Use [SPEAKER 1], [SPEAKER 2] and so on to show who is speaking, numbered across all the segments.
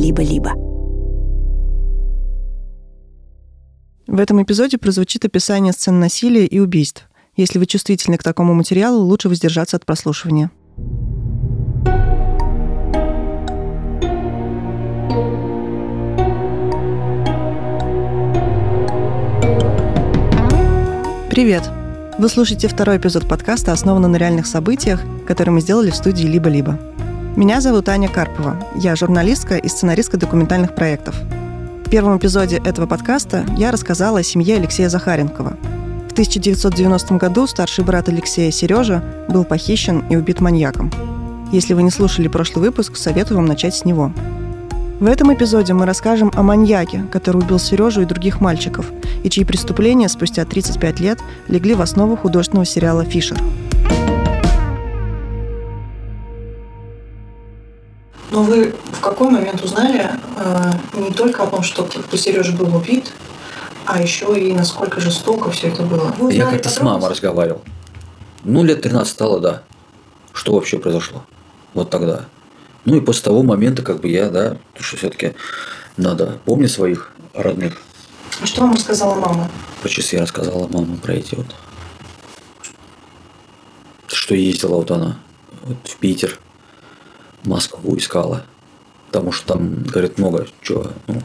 [SPEAKER 1] «Либо-либо».
[SPEAKER 2] В этом эпизоде прозвучит описание сцен насилия и убийств. Если вы чувствительны к такому материалу, лучше воздержаться от прослушивания. Привет! Вы слушаете второй эпизод подкаста, основанный на реальных событиях, который мы сделали в студии «Либо-либо». Меня зовут Аня Карпова. Я журналистка и сценаристка документальных проектов. В первом эпизоде этого подкаста я рассказала о семье Алексея Захаренкова. В 1990 году старший брат Алексея Сережа был похищен и убит маньяком. Если вы не слушали прошлый выпуск, советую вам начать с него – в этом эпизоде мы расскажем о маньяке, который убил Сережу и других мальчиков, и чьи преступления спустя 35 лет легли в основу художественного сериала «Фишер».
[SPEAKER 3] Вы в какой момент узнали э, не только о том, что Сережа был убит, а еще и насколько жестоко все это было?
[SPEAKER 4] Я как-то с мамой разговаривал. Ну, лет 13 стало, да. Что вообще произошло? Вот тогда. Ну и после того момента, как бы я, да, потому что все-таки надо помнить своих родных.
[SPEAKER 3] А что вам рассказала мама?
[SPEAKER 4] По часы я рассказала маме про эти вот. Что ездила вот она вот в Питер, Москву искала. Потому что там, говорит, много чего. Ну,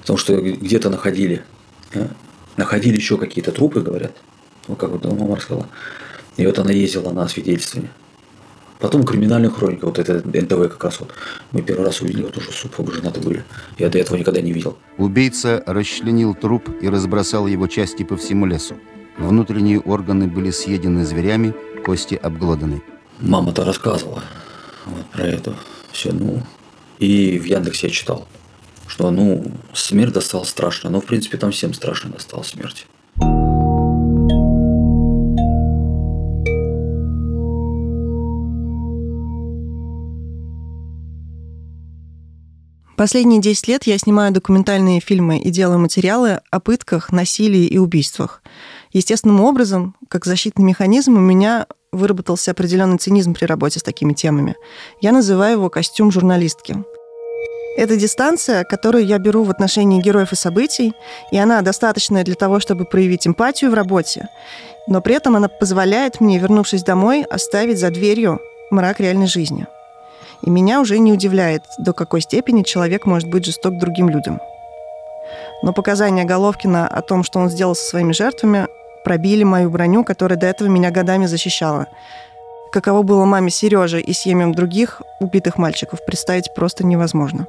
[SPEAKER 4] потому что где-то находили. Да? Находили еще какие-то трупы, говорят. Вот как вот мама рассказала. И вот она ездила на свидетельствование. Потом криминальная хроника, вот это НТВ как раз вот. Мы первый раз увидели, вот уже супруги женаты были. Я до этого никогда не видел.
[SPEAKER 5] Убийца расчленил труп и разбросал его части по всему лесу. Внутренние органы были съедены зверями, кости обглоданы.
[SPEAKER 4] Мама-то рассказывала вот про это все, ну. И в Яндексе я читал, что, ну, смерть достала страшно. Но, в принципе, там всем страшно достала смерть.
[SPEAKER 2] Последние 10 лет я снимаю документальные фильмы и делаю материалы о пытках, насилии и убийствах. Естественным образом, как защитный механизм, у меня выработался определенный цинизм при работе с такими темами. Я называю его костюм журналистки. Это дистанция, которую я беру в отношении героев и событий, и она достаточная для того, чтобы проявить эмпатию в работе, но при этом она позволяет мне, вернувшись домой, оставить за дверью мрак реальной жизни – и меня уже не удивляет, до какой степени человек может быть жесток другим людям. Но показания Головкина о том, что он сделал со своими жертвами, пробили мою броню, которая до этого меня годами защищала. Каково было маме Сережи и семьям других убитых мальчиков, представить просто невозможно.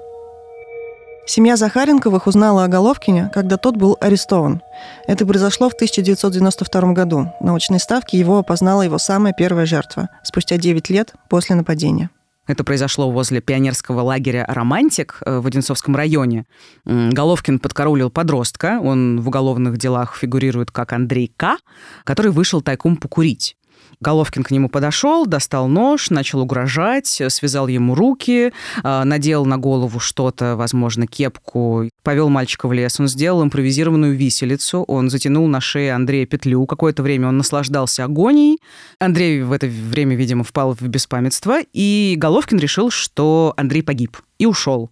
[SPEAKER 2] Семья Захаренковых узнала о Головкине, когда тот был арестован. Это произошло в 1992 году. На очной ставке его опознала его самая первая жертва, спустя 9 лет после нападения.
[SPEAKER 6] Это произошло возле пионерского лагеря «Романтик» э, в Одинцовском районе. Головкин подкараулил подростка. Он в уголовных делах фигурирует как Андрей К., который вышел тайком покурить. Головкин к нему подошел, достал нож, начал угрожать, связал ему руки, а, надел на голову что-то, возможно, кепку, повел мальчика в лес. Он сделал импровизированную виселицу, он затянул на шее Андрея петлю. Какое-то время он наслаждался агонией. Андрей в это время, видимо, впал в беспамятство, и Головкин решил, что Андрей погиб, и ушел.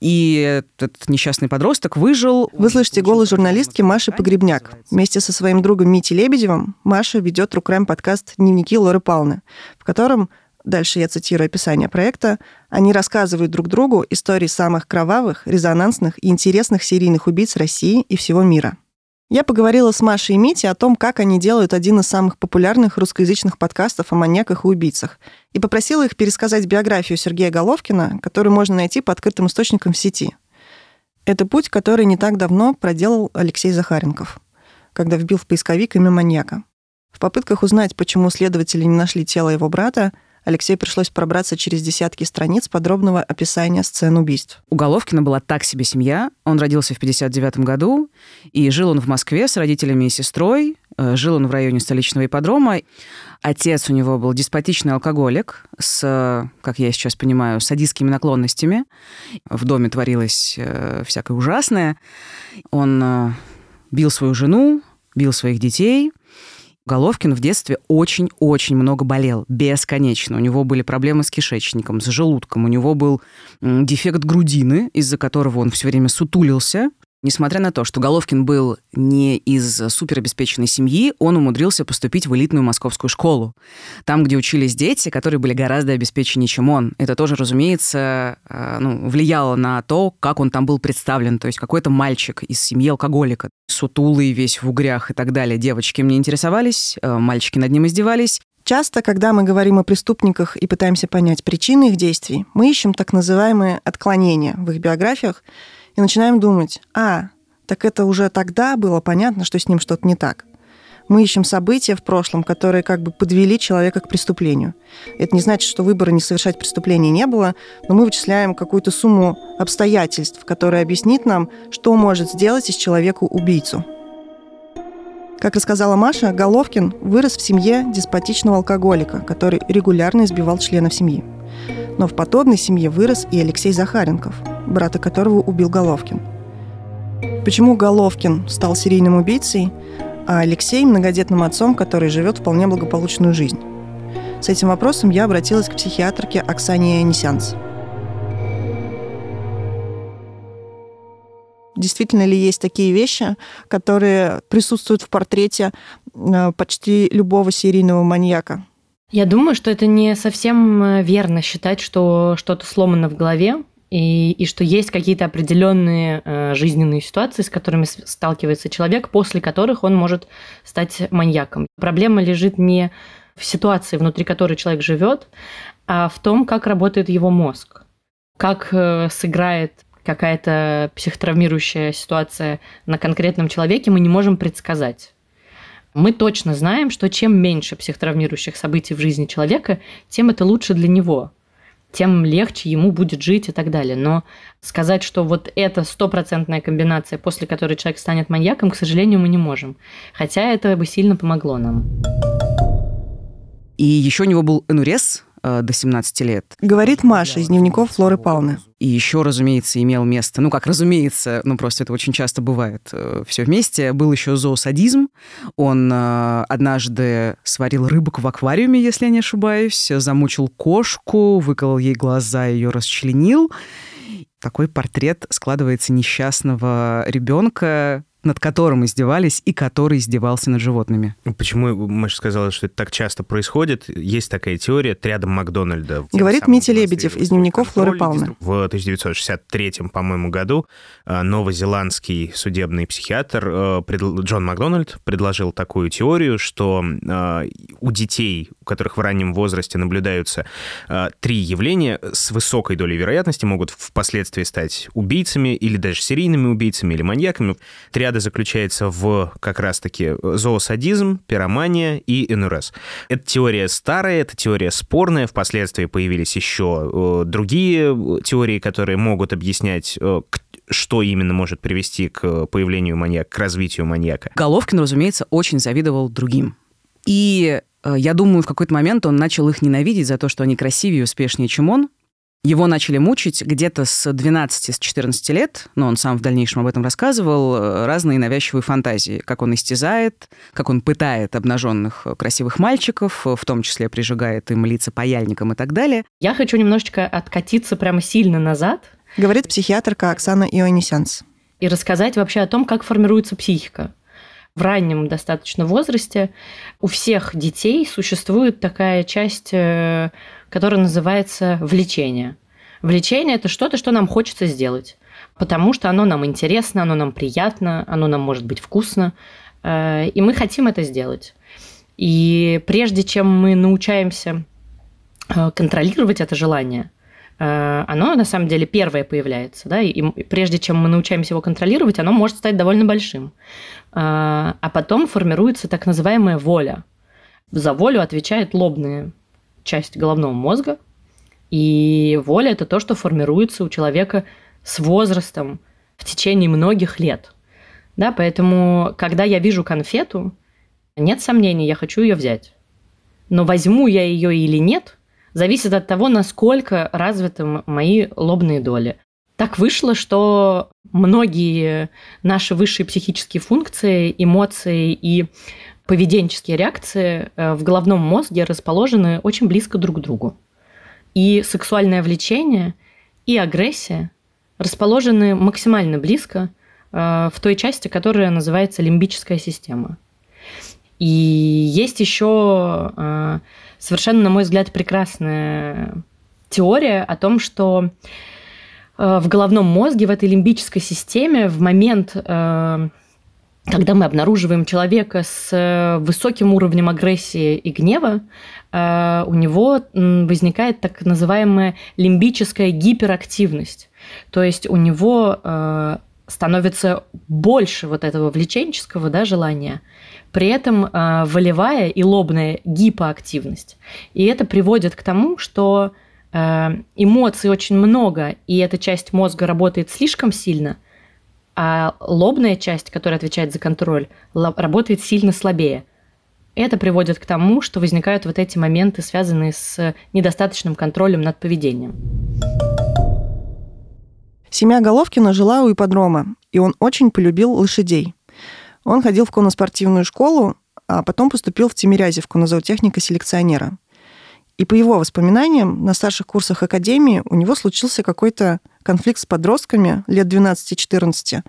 [SPEAKER 6] И этот несчастный подросток выжил.
[SPEAKER 2] Вы слышите голос журналистки Маши Погребняк. Вместе со своим другом Митей Лебедевым Маша ведет Рукрайм подкаст «Дневники Лоры Палны», в котором дальше я цитирую описание проекта, они рассказывают друг другу истории самых кровавых, резонансных и интересных серийных убийц России и всего мира. Я поговорила с Машей и Митей о том, как они делают один из самых популярных русскоязычных подкастов о маньяках и убийцах, и попросила их пересказать биографию Сергея Головкина, которую можно найти по открытым источникам в сети. Это путь, который не так давно проделал Алексей Захаренков, когда вбил в поисковик имя маньяка. В попытках узнать, почему следователи не нашли тело его брата, Алексею пришлось пробраться через десятки страниц подробного описания сцен убийств.
[SPEAKER 6] У Головкина была так себе семья. Он родился в 59 году, и жил он в Москве с родителями и сестрой. Э, жил он в районе столичного ипподрома. Отец у него был деспотичный алкоголик с, как я сейчас понимаю, садистскими наклонностями. В доме творилось э, всякое ужасное. Он э, бил свою жену, бил своих детей – Головкин в детстве очень-очень много болел, бесконечно. У него были проблемы с кишечником, с желудком, у него был дефект грудины, из-за которого он все время сутулился, Несмотря на то, что Головкин был не из суперобеспеченной семьи, он умудрился поступить в элитную московскую школу. Там, где учились дети, которые были гораздо обеспеченнее, чем он. Это тоже, разумеется, э, ну, влияло на то, как он там был представлен. То есть какой-то мальчик из семьи алкоголика, сутулый, весь в угрях и так далее. Девочки мне интересовались, э, мальчики над ним издевались.
[SPEAKER 2] Часто, когда мы говорим о преступниках и пытаемся понять причины их действий, мы ищем так называемые отклонения в их биографиях, и начинаем думать, а, так это уже тогда было понятно, что с ним что-то не так. Мы ищем события в прошлом, которые как бы подвели человека к преступлению. Это не значит, что выбора не совершать преступление не было, но мы вычисляем какую-то сумму обстоятельств, которая объяснит нам, что может сделать из человека убийцу. Как рассказала Маша, Головкин вырос в семье деспотичного алкоголика, который регулярно избивал членов семьи. Но в подобной семье вырос и Алексей Захаренков, брата которого убил Головкин. Почему Головкин стал серийным убийцей, а Алексей – многодетным отцом, который живет вполне благополучную жизнь? С этим вопросом я обратилась к психиатрке Оксане Анисянц. Действительно ли есть такие вещи, которые присутствуют в портрете э, почти любого серийного маньяка?
[SPEAKER 1] Я думаю, что это не совсем э, верно считать, что что-то сломано в голове, и, и что есть какие-то определенные э, жизненные ситуации, с которыми сталкивается человек, после которых он может стать маньяком. Проблема лежит не в ситуации, внутри которой человек живет, а в том, как работает его мозг, как э, сыграет какая-то психотравмирующая ситуация на конкретном человеке, мы не можем предсказать. Мы точно знаем, что чем меньше психотравмирующих событий в жизни человека, тем это лучше для него, тем легче ему будет жить и так далее. Но сказать, что вот это стопроцентная комбинация, после которой человек станет маньяком, к сожалению, мы не можем. Хотя это бы сильно помогло нам.
[SPEAKER 6] И еще у него был энурез, до 17 лет.
[SPEAKER 2] Говорит Маша из дневников Флоры Павловны.
[SPEAKER 6] И еще, разумеется, имел место, ну как разумеется, ну просто это очень часто бывает э, все вместе, был еще зоосадизм. Он э, однажды сварил рыбок в аквариуме, если я не ошибаюсь, замучил кошку, выколол ей глаза, ее расчленил. Такой портрет складывается несчастного ребенка, над которым издевались и который издевался над животными.
[SPEAKER 7] Почему Маша сказала, что это так часто происходит? Есть такая теория рядом Макдональда.
[SPEAKER 2] Говорит Митя Лебедев из дневников Флоры Павловны.
[SPEAKER 7] В 1963, по-моему, году э, новозеландский судебный психиатр э, Джон Макдональд предложил такую теорию, что э, у детей, у которых в раннем возрасте наблюдаются три явления, с высокой долей вероятности могут впоследствии стать убийцами или даже серийными убийцами или маньяками. Триада заключается в как раз-таки зоосадизм, пиромания и НРС. Эта теория старая, эта теория спорная, впоследствии появились еще э, другие теории, которые могут объяснять, э, что именно может привести к появлению маньяка, к развитию маньяка.
[SPEAKER 6] Головкин, разумеется, очень завидовал другим. И э, я думаю, в какой-то момент он начал их ненавидеть за то, что они красивее и успешнее, чем он, его начали мучить где-то с 12-14 лет, но он сам в дальнейшем об этом рассказывал, э, разные навязчивые фантазии, как он истязает, как он пытает обнаженных э, красивых мальчиков, э, в том числе прижигает им лица паяльником и так далее.
[SPEAKER 1] Я хочу немножечко откатиться прямо сильно назад.
[SPEAKER 2] Говорит психиатрка Оксана Ионисянс.
[SPEAKER 1] И рассказать вообще о том, как формируется психика. В раннем достаточно возрасте у всех детей существует такая часть которое называется влечение. Влечение – это что-то, что нам хочется сделать, потому что оно нам интересно, оно нам приятно, оно нам может быть вкусно, э, и мы хотим это сделать. И прежде чем мы научаемся э, контролировать это желание, э, оно на самом деле первое появляется, да, и прежде чем мы научаемся его контролировать, оно может стать довольно большим. А потом формируется так называемая воля. За волю отвечает лобные часть головного мозга, и воля – это то, что формируется у человека с возрастом в течение многих лет. Да, поэтому, когда я вижу конфету, нет сомнений, я хочу ее взять. Но возьму я ее или нет, зависит от того, насколько развиты мои лобные доли. Так вышло, что многие наши высшие психические функции, эмоции и поведенческие реакции в головном мозге расположены очень близко друг к другу. И сексуальное влечение, и агрессия расположены максимально близко в той части, которая называется лимбическая система. И есть еще совершенно, на мой взгляд, прекрасная теория о том, что э, в головном мозге, в этой лимбической системе, в момент, э, когда мы обнаруживаем человека с э, высоким уровнем агрессии и гнева, у него возникает так называемая лимбическая гиперактивность. То есть у него становится больше вот этого влеченческого да, желания, при этом э, волевая и лобная гипоактивность. И это приводит к тому, что э, эмоций очень много, и эта часть мозга работает слишком сильно, а лобная часть, которая отвечает за контроль, работает сильно слабее. Это приводит к тому, что возникают вот эти моменты, связанные с недостаточным контролем над поведением.
[SPEAKER 2] Семья Головкина жила у ипподрома, и он очень полюбил лошадей. Он ходил в конноспортивную школу, а потом поступил в Тимирязевку на зоотехника-селекционера. И по его воспоминаниям, на старших курсах академии у него случился какой-то конфликт с подростками лет 12-14,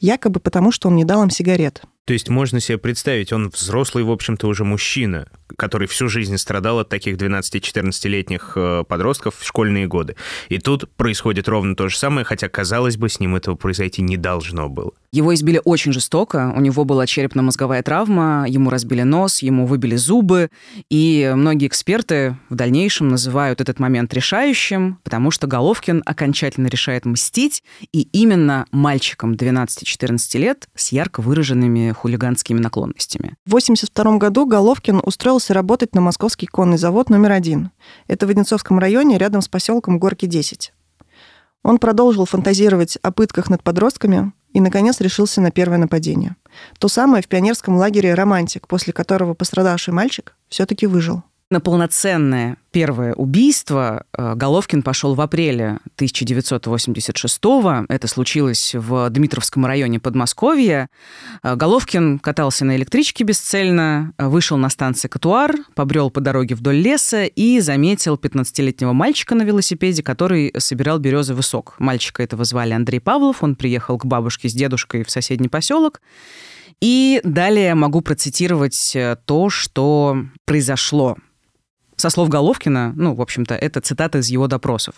[SPEAKER 2] якобы потому, что он не дал им сигарет.
[SPEAKER 7] То есть можно себе представить, он взрослый, в общем-то, уже мужчина, который всю жизнь страдал от таких 12-14-летних э, подростков в школьные годы. И тут происходит ровно то же самое, хотя, казалось бы, с ним этого произойти не должно было.
[SPEAKER 6] Его избили очень жестоко, у него была черепно-мозговая травма, ему разбили нос, ему выбили зубы, и многие эксперты в дальнейшем называют этот момент решающим, потому что Головкин окончательно решает мстить, и именно мальчикам 12-14 лет с ярко выраженными хулиганскими наклонностями.
[SPEAKER 2] В 1982 году Головкин устроился работать на московский конный завод номер один. Это в Одинцовском районе, рядом с поселком Горки 10. Он продолжил фантазировать о пытках над подростками и, наконец, решился на первое нападение. То самое в пионерском лагере «Романтик», после которого пострадавший мальчик все-таки выжил.
[SPEAKER 6] На полноценное первое убийство э, Головкин пошел в апреле 1986 -го. Это случилось в Дмитровском районе Подмосковья. Э, Головкин катался на электричке бесцельно, вышел на станции Катуар, побрел по дороге вдоль леса и заметил 15-летнего мальчика на велосипеде, который собирал березовый сок. Мальчика этого звали Андрей Павлов. Он приехал к бабушке с дедушкой в соседний поселок. И далее могу процитировать э, то, что произошло со слов Головкина, ну, в общем-то, это цитата из его допросов.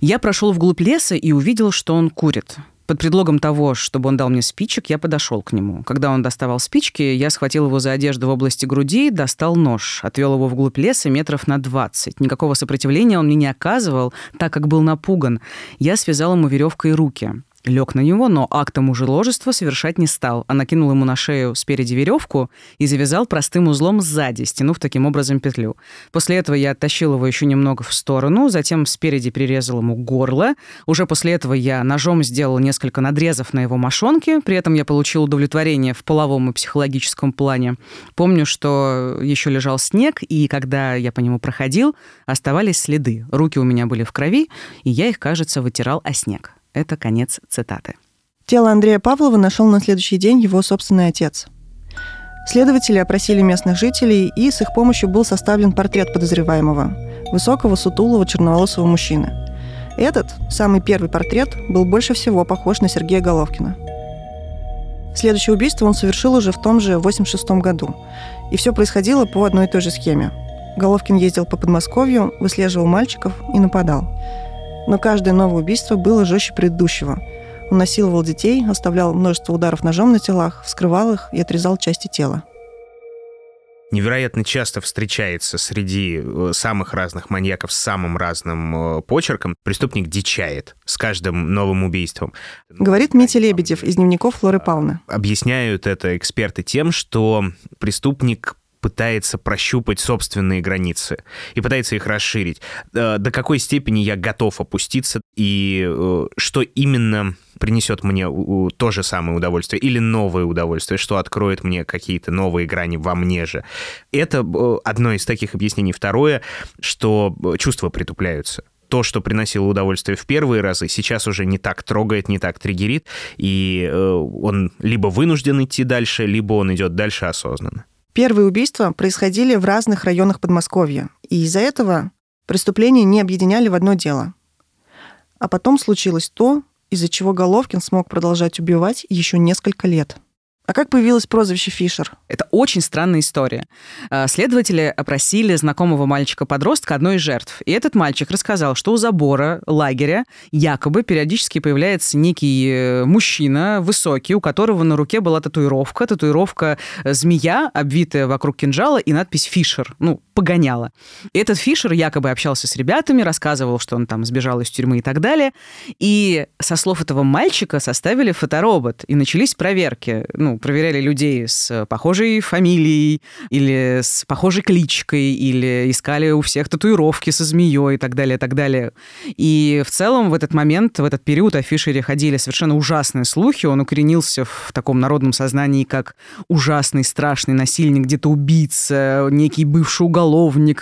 [SPEAKER 6] «Я прошел вглубь леса и увидел, что он курит. Под предлогом того, чтобы он дал мне спичек, я подошел к нему. Когда он доставал спички, я схватил его за одежду в области груди, достал нож, отвел его вглубь леса метров на 20. Никакого сопротивления он мне не оказывал, так как был напуган. Я связал ему веревкой руки лег на него, но акта мужеложества совершать не стал, а накинул ему на шею спереди веревку и завязал простым узлом сзади, стянув таким образом петлю. После этого я оттащил его еще немного в сторону, затем спереди прирезал ему горло. Уже после этого я ножом сделал несколько надрезов на его мошонке, при этом я получил удовлетворение в половом и психологическом плане. Помню, что еще лежал снег, и когда я по нему проходил, оставались следы. Руки у меня были в крови, и я их, кажется, вытирал о снег. Это конец цитаты.
[SPEAKER 2] Тело Андрея Павлова нашел на следующий день его собственный отец. Следователи опросили местных жителей, и с их помощью был составлен портрет подозреваемого – высокого, сутулого, черноволосого мужчины. Этот, самый первый портрет, был больше всего похож на Сергея Головкина. Следующее убийство он совершил уже в том же 86 году. И все происходило по одной и той же схеме. Головкин ездил по Подмосковью, выслеживал мальчиков и нападал. Но каждое новое убийство было жестче предыдущего. Он насиловал детей, оставлял множество ударов ножом на телах, вскрывал их и отрезал части тела
[SPEAKER 7] невероятно часто встречается среди э, самых разных маньяков с самым разным э, почерком. Преступник дичает с каждым новым убийством.
[SPEAKER 2] Говорит Митя Лебедев из дневников Флоры Павловны.
[SPEAKER 7] Объясняют это эксперты тем, что преступник пытается прощупать собственные границы и пытается их расширить. Э, до какой степени я готов опуститься и э, что именно принесет мне то же самое удовольствие или новое удовольствие, что откроет мне какие-то новые грани во мне же. Это э, одно из таких объяснений. Второе, что чувства притупляются то, что приносило удовольствие в первые разы, сейчас уже не так трогает, не так триггерит, и он либо вынужден идти дальше, либо он идет дальше осознанно.
[SPEAKER 2] Первые убийства происходили в разных районах Подмосковья, и из-за этого преступления не объединяли в одно дело. А потом случилось то, из-за чего Головкин смог продолжать убивать еще несколько лет. А как появилось прозвище Фишер?
[SPEAKER 6] Это очень странная история. А, следователи опросили знакомого мальчика-подростка одной из жертв. И этот мальчик рассказал, что у забора лагеря якобы периодически появляется некий э, мужчина высокий, у которого на руке была татуировка. Татуировка э, змея, обвитая вокруг кинжала, и надпись «Фишер». Ну, погоняла. Этот Фишер якобы общался с ребятами, рассказывал, что он там сбежал из тюрьмы и так далее. И со слов этого мальчика составили фоторобот. И начались проверки. Ну, проверяли людей с похожей фамилией или с похожей кличкой, или искали у всех татуировки со змеей и так далее, и так далее. И в целом в этот момент, в этот период о Фишере ходили совершенно ужасные слухи. Он укоренился в таком народном сознании, как ужасный, страшный насильник, где-то убийца, некий бывший уголовник,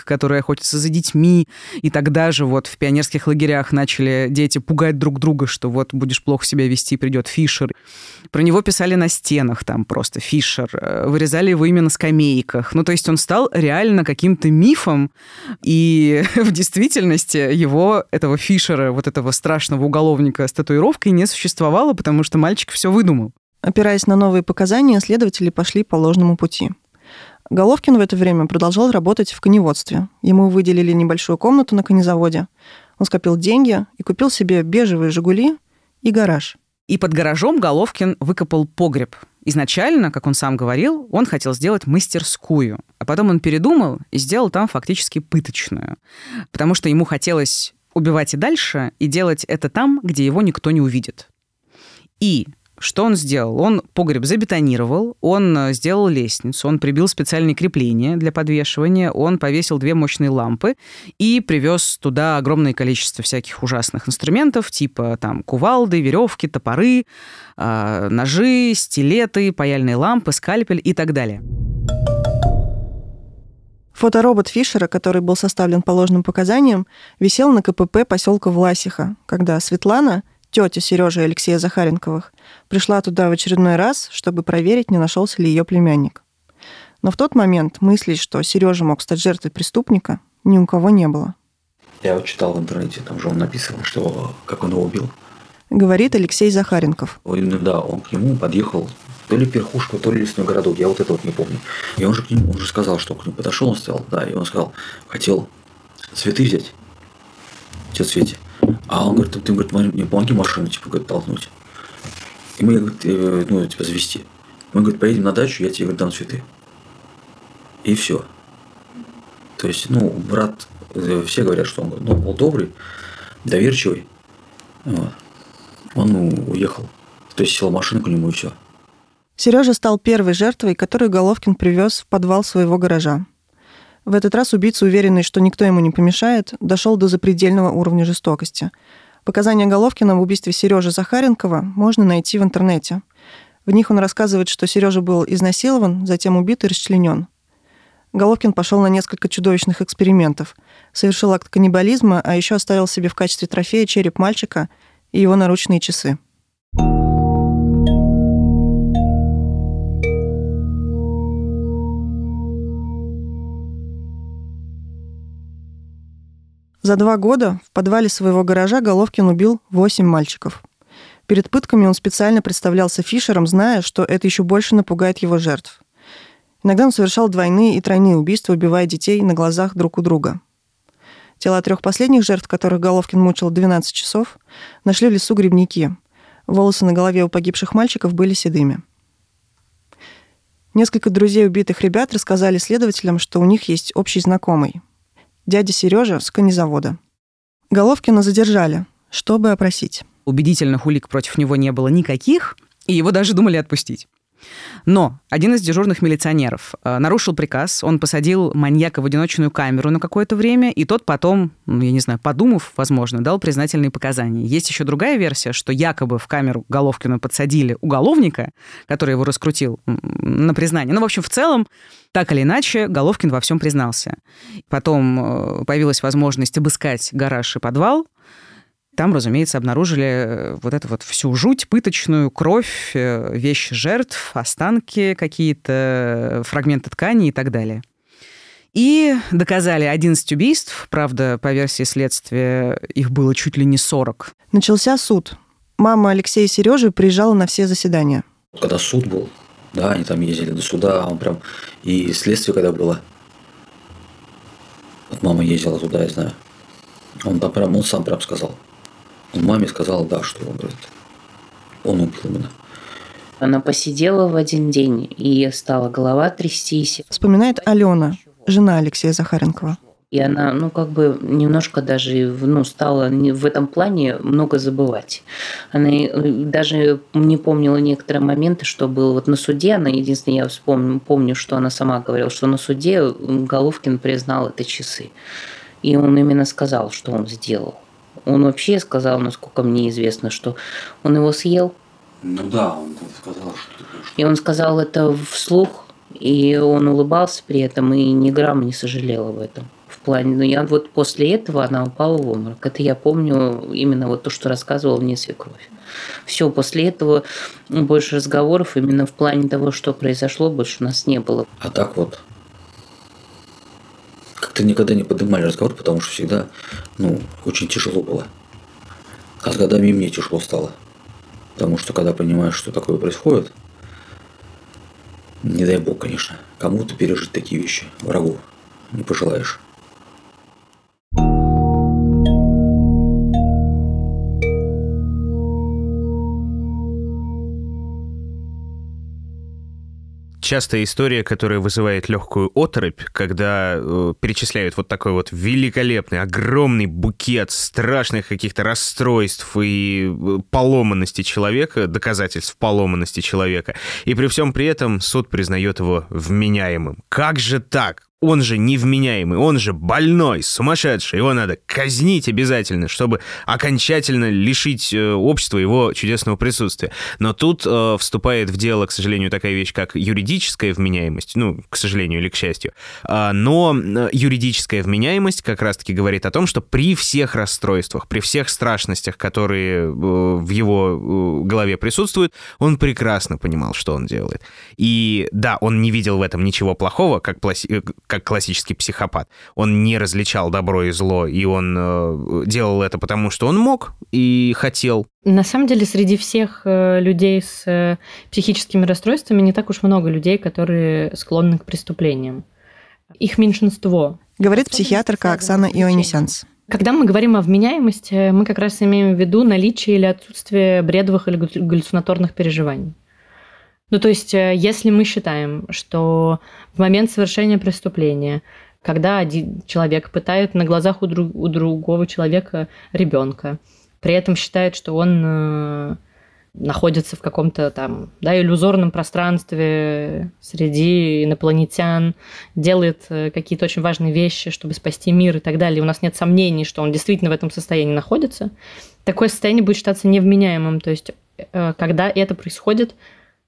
[SPEAKER 6] который охотится за детьми. И тогда же вот в пионерских лагерях начали дети пугать друг друга, что вот будешь плохо себя вести, придет Фишер. Про него писали на стенах, там просто Фишер, э, вырезали его имя на скамейках. Ну, то есть он стал реально каким-то мифом, и в действительности его, этого Фишера, вот этого страшного уголовника с татуировкой не существовало, потому что мальчик все выдумал.
[SPEAKER 2] Опираясь на новые показания, следователи пошли по ложному пути. Головкин в это время продолжал работать в коневодстве. Ему выделили небольшую комнату на конезаводе. Он скопил деньги и купил себе бежевые «Жигули» и гараж.
[SPEAKER 6] И под гаражом Головкин выкопал погреб. Изначально, как он сам говорил, он хотел сделать мастерскую, а потом он передумал и сделал там фактически пыточную, потому что ему хотелось убивать и дальше, и делать это там, где его никто не увидит. И что он сделал? Он погреб забетонировал, он э, сделал лестницу, он прибил специальные крепления для подвешивания, он повесил две мощные лампы и привез туда огромное количество всяких ужасных инструментов, типа там кувалды, веревки, топоры, э, ножи, стилеты, паяльные лампы, скальпель и так далее.
[SPEAKER 2] Фоторобот Фишера, который был составлен по ложным показаниям, висел на КПП поселка Власиха, когда Светлана, тетя Сережи Алексея Захаренковых, пришла туда в очередной раз, чтобы проверить, не нашелся ли ее племянник. Но в тот момент мыслей, что Сережа мог стать жертвой преступника, ни у кого не было.
[SPEAKER 4] Я вот читал в интернете, там же он написал, что как он его убил.
[SPEAKER 2] Говорит Алексей Захаренков.
[SPEAKER 4] Да, он к нему подъехал то ли перхушка, то ли лесной городок, я вот это вот не помню. И он же к нему, он же сказал, что к нему подошел, он сказал, да, и он сказал, хотел цветы взять, тетя Свете. А он говорит, ты, говорит, мне помоги машину, типа, говорит, толкнуть. И мы, говорит, э, ну, типа, завести. Мы, говорит, поедем на дачу, я тебе, говорит, дам цветы. И все. То есть, ну, брат, э, все говорят, что он ну, был добрый, доверчивый. Вот. Он ну, уехал. То есть сел в машину к нему и все.
[SPEAKER 2] Сережа стал первой жертвой, которую Головкин привез в подвал своего гаража. В этот раз убийца, уверенный, что никто ему не помешает, дошел до запредельного уровня жестокости. Показания Головкина в убийстве Сережи Захаренкова можно найти в интернете. В них он рассказывает, что Сережа был изнасилован, затем убит и расчленен. Головкин пошел на несколько чудовищных экспериментов, совершил акт каннибализма, а еще оставил себе в качестве трофея череп мальчика и его наручные часы. За два года в подвале своего гаража Головкин убил восемь мальчиков. Перед пытками он специально представлялся Фишером, зная, что это еще больше напугает его жертв. Иногда он совершал двойные и тройные убийства, убивая детей на глазах друг у друга. Тела трех последних жертв, которых Головкин мучил 12 часов, нашли в лесу грибники. Волосы на голове у погибших мальчиков были седыми. Несколько друзей убитых ребят рассказали следователям, что у них есть общий знакомый – дядя Сережа с конезавода. Головкина задержали, чтобы опросить.
[SPEAKER 6] Убедительных улик против него не было никаких, и его даже думали отпустить. Но один из дежурных милиционеров э, нарушил приказ, он посадил маньяка в одиночную камеру на какое-то время, и тот потом, ну, я не знаю, подумав, возможно, дал признательные показания. Есть еще другая версия, что якобы в камеру Головкина подсадили уголовника, который его раскрутил на признание. Ну, в общем, в целом, так или иначе, Головкин во всем признался. Потом э, появилась возможность обыскать гараж и подвал, Там, разумеется, обнаружили э, вот эту вот всю жуть, пыточную, кровь, э, вещи жертв, останки какие-то, фрагменты ткани и так далее. И доказали 11 убийств. Правда, по версии следствия, их было чуть ли не 40.
[SPEAKER 2] Начался суд. Мама Алексея Сережи приезжала на все заседания.
[SPEAKER 4] Когда суд был, да, они там ездили до суда, он прям... И следствие когда было, вот мама ездила туда, я знаю. Он там прям, он сам прям сказал. Он маме сказал, да, что он говорит, он убил именно.
[SPEAKER 8] Она посидела в один день и стала голова трястись.
[SPEAKER 2] Вспоминает Алена, жена Алексея Захаренкова.
[SPEAKER 8] И она, ну, как бы немножко даже, ну, стала в этом плане много забывать. Она даже не помнила некоторые моменты, что было вот на суде. Она, единственное, я вспомню, помню, что она сама говорила, что на суде Головкин признал это часы. И он именно сказал, что он сделал. Он вообще сказал, насколько мне известно, что он его съел.
[SPEAKER 4] Ну да, он сказал, что...
[SPEAKER 8] И он сказал это вслух, и он улыбался при этом, и ни грамма не сожалел об этом. В плане, ну я вот после этого она упала в обморок. Это я помню именно вот то, что рассказывала мне свекровь. Все, после этого больше разговоров именно в плане того, что произошло, больше у нас не было.
[SPEAKER 4] А так вот, как-то никогда не поднимали разговор, потому что всегда, ну, очень тяжело было. А с годами мне тяжело стало. Потому что когда понимаешь, что такое происходит, не дай бог, конечно, кому-то пережить такие вещи, врагу не пожелаешь.
[SPEAKER 7] Частая история, которая вызывает легкую оторопь, когда э, перечисляют вот такой вот великолепный, огромный букет страшных каких-то расстройств и э, поломанности человека, доказательств поломанности человека, и при всем при этом суд признает его вменяемым. Как же так? Он же невменяемый, он же больной, сумасшедший, его надо казнить обязательно, чтобы окончательно лишить э, общества его чудесного присутствия. Но тут э, вступает в дело, к сожалению, такая вещь, как юридическая вменяемость, ну, к сожалению или к счастью. А, но э, юридическая вменяемость как раз-таки говорит о том, что при всех расстройствах, при всех страшностях, которые э, в его голове присутствуют, он прекрасно понимал, что он делает. И да, он не видел в этом ничего плохого, как пласи как классический психопат. Он не различал добро и зло, и он э, делал это потому, что он мог и хотел.
[SPEAKER 1] На самом деле, среди всех э, людей с э, психическими расстройствами не так уж много людей, которые склонны к преступлениям. Их меньшинство.
[SPEAKER 2] Говорит психиатрка Оксана Ионисянс.
[SPEAKER 1] Когда мы говорим о вменяемости, мы как раз имеем в виду наличие или отсутствие бредовых или галлюцинаторных переживаний. Ну, то есть, э, если мы считаем, что в момент совершения преступления, когда один человек пытает на глазах у, друг, у другого человека ребенка, при этом считает, что он э, находится в каком-то там, да, иллюзорном пространстве среди инопланетян, делает э, какие-то очень важные вещи, чтобы спасти мир и так далее, у нас нет сомнений, что он действительно в этом состоянии находится, такое состояние будет считаться невменяемым. То есть, когда это происходит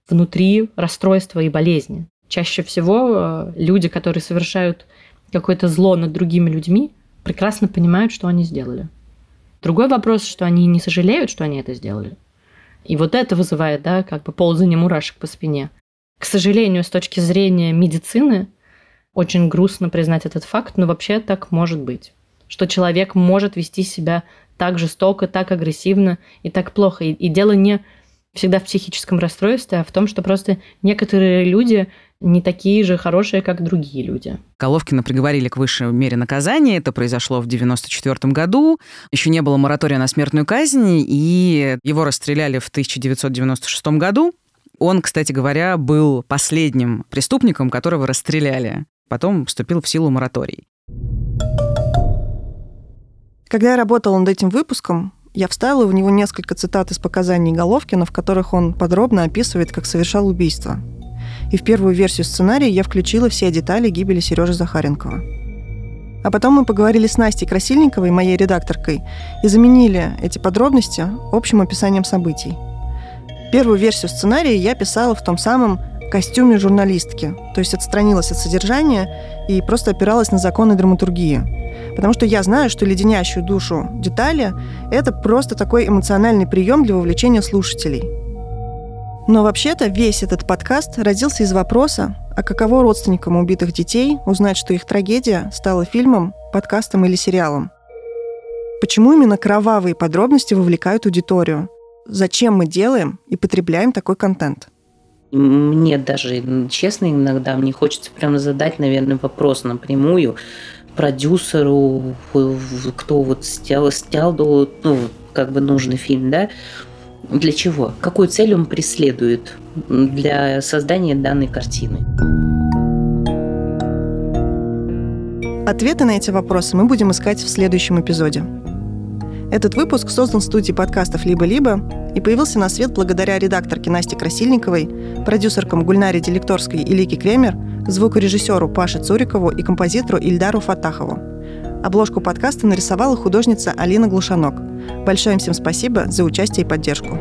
[SPEAKER 1] внутри расстройства и болезни. Чаще всего э, люди, которые совершают какое-то зло над другими людьми, прекрасно понимают, что они сделали. Другой вопрос, что они не сожалеют, что они это сделали. И вот это вызывает, да, как бы ползание мурашек по спине. К сожалению, с точки зрения медицины, очень грустно признать этот факт, но вообще так может быть. Что человек может вести себя так жестоко, так агрессивно и так плохо. И, и дело не всегда в психическом расстройстве, а в том, что просто некоторые люди не такие же хорошие, как другие люди.
[SPEAKER 6] Головкина приговорили к высшей мере наказания. Это произошло в 1994 году. Еще не было моратория на смертную казнь, и его расстреляли в 1996 году. Он, кстати говоря, был последним преступником, которого расстреляли. Потом вступил в силу мораторий.
[SPEAKER 2] Когда я работала над этим выпуском, я вставила в него несколько цитат из показаний Головкина, в которых он подробно описывает, как совершал убийство. И в первую версию сценария я включила все детали гибели Сережи Захаренкова. А потом мы поговорили с Настей Красильниковой, моей редакторкой, и заменили эти подробности общим описанием событий. Первую версию сценария я писала в том самом костюме журналистки, то есть отстранилась от содержания и просто опиралась на законы драматургии. Потому что я знаю, что леденящую душу детали – это просто такой эмоциональный прием для вовлечения слушателей. Но вообще-то весь этот подкаст родился из вопроса, а каково родственникам убитых детей узнать, что их трагедия стала фильмом, подкастом или сериалом? Почему именно кровавые подробности вовлекают аудиторию? Зачем мы делаем и потребляем такой контент?
[SPEAKER 8] Мне даже, честно, иногда мне хочется прямо задать, наверное, вопрос напрямую продюсеру, кто вот снял, снял ну, как бы нужный фильм, да, для чего? Какую цель он преследует для создания данной картины?
[SPEAKER 2] Ответы на эти вопросы мы будем искать в следующем эпизоде. Этот выпуск создан в студии подкастов «Либо-либо» и появился на свет благодаря редакторке Насте Красильниковой, продюсеркам Гульнаре Делекторской и Лике Кремер, звукорежиссеру Паше Цурикову и композитору Ильдару Фатахову. Обложку подкаста нарисовала художница Алина Глушанок. Большое им всем спасибо за участие и поддержку.